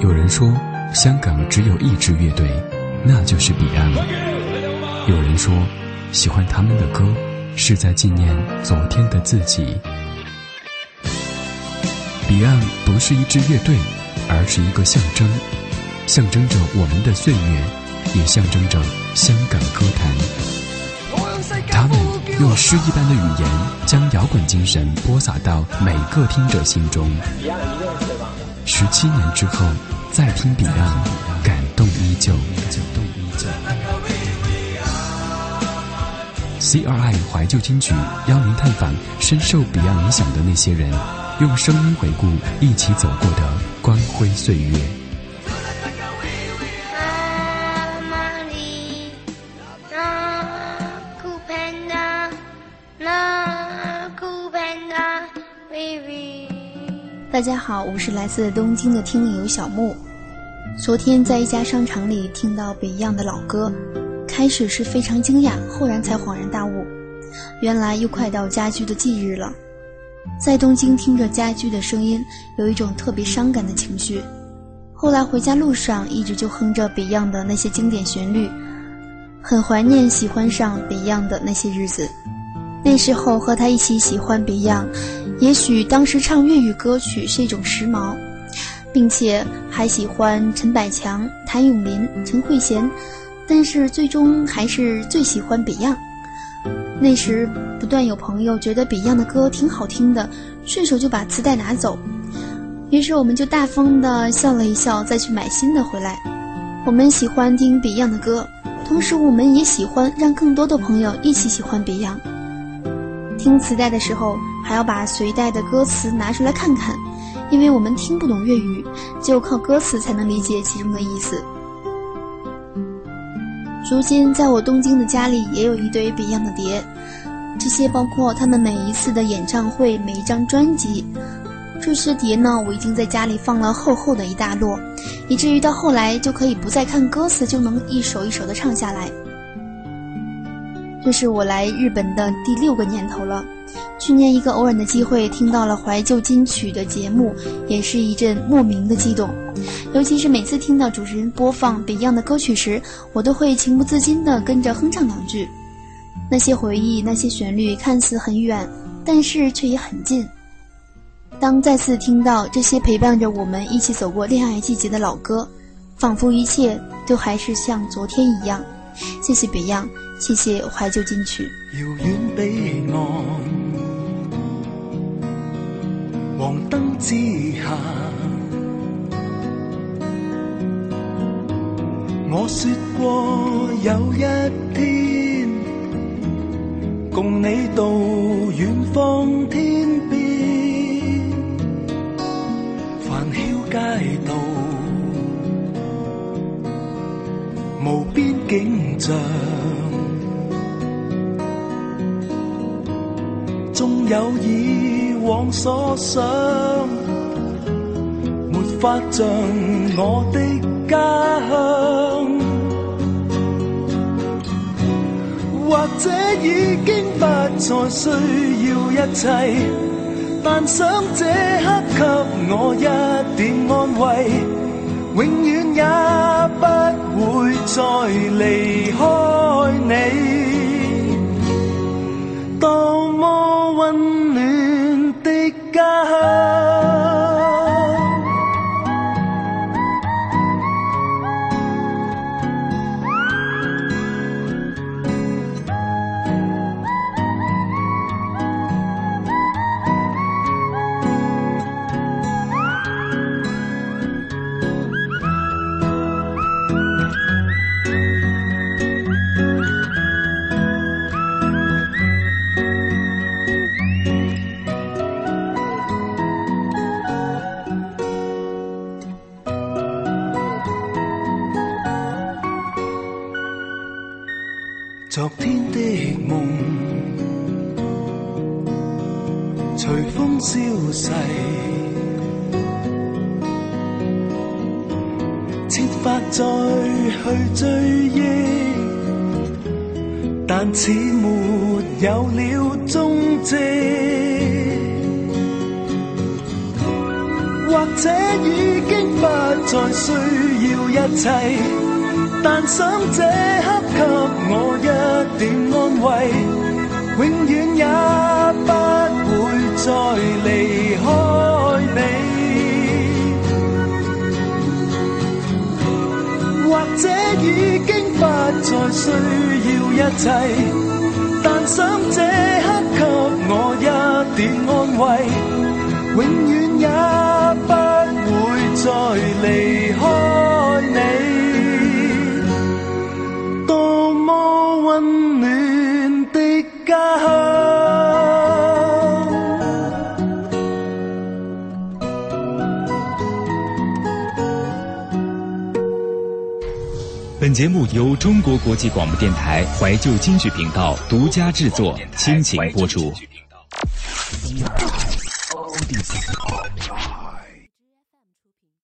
有人说，香港只有一支乐队，那就是 Beyond。有人说，喜欢他们的歌，是在纪念昨天的自己。Beyond 不是一支乐队，而是一个象征，象征着我们的岁月，也象征着香港歌坛。他们用诗一般的语言，将摇滚精神播撒到每个听者心中。十七年之后，再听 Beyond，感动依旧。CRI 怀旧金曲邀您探访深受彼岸影响的那些人，用声音回顾一起走过的光辉岁月。大家好，我是来自东京的听友小木。昨天在一家商场里听到 Beyond 的老歌。开始是非常惊讶，后然才恍然大悟，原来又快到家居的忌日了。在东京听着家居的声音，有一种特别伤感的情绪。后来回家路上一直就哼着 Beyond 的那些经典旋律，很怀念喜欢上 Beyond 的那些日子。那时候和他一起喜欢 Beyond，也许当时唱粤语歌曲是一种时髦，并且还喜欢陈百强、谭咏麟、陈慧娴。但是最终还是最喜欢 Beyond。那时不断有朋友觉得 Beyond 的歌挺好听的，顺手就把磁带拿走。于是我们就大方的笑了一笑，再去买新的回来。我们喜欢听 Beyond 的歌，同时我们也喜欢让更多的朋友一起喜欢 Beyond。听磁带的时候还要把随带的歌词拿出来看看，因为我们听不懂粤语，只有靠歌词才能理解其中的意思。如今，在我东京的家里也有一堆 Beyond 的碟，这些包括他们每一次的演唱会、每一张专辑。这些碟呢，我已经在家里放了厚厚的一大摞，以至于到后来就可以不再看歌词，就能一首一首的唱下来。这是我来日本的第六个年头了。去年一个偶然的机会听到了怀旧金曲的节目，也是一阵莫名的激动。尤其是每次听到主持人播放 Beyond 的歌曲时，我都会情不自禁地跟着哼唱两句。那些回忆，那些旋律，看似很远，但是却也很近。当再次听到这些陪伴着我们一起走过恋爱季节的老歌，仿佛一切都还是像昨天一样。谢谢 Beyond，谢谢怀旧金曲。遥远彼岸。黄灯之下，我说过有一天，共你到远方天边，繁嚣街道，无边景象，有以。往所想，没法像我的家乡。或者已经不再需要一切，但想这刻给我一点安慰，永远也不会再离开昨天的梦随风消逝，设法再去追忆，但似没有了踪迹。或者已经不再需要一切，但想这刻给我一点安慰，永远也不会再离开你。或者已经不再需要一切，但想这刻给我一点安慰，永远也。本节目由中国国际广播电台怀旧金曲频道独家制作，亲情播出。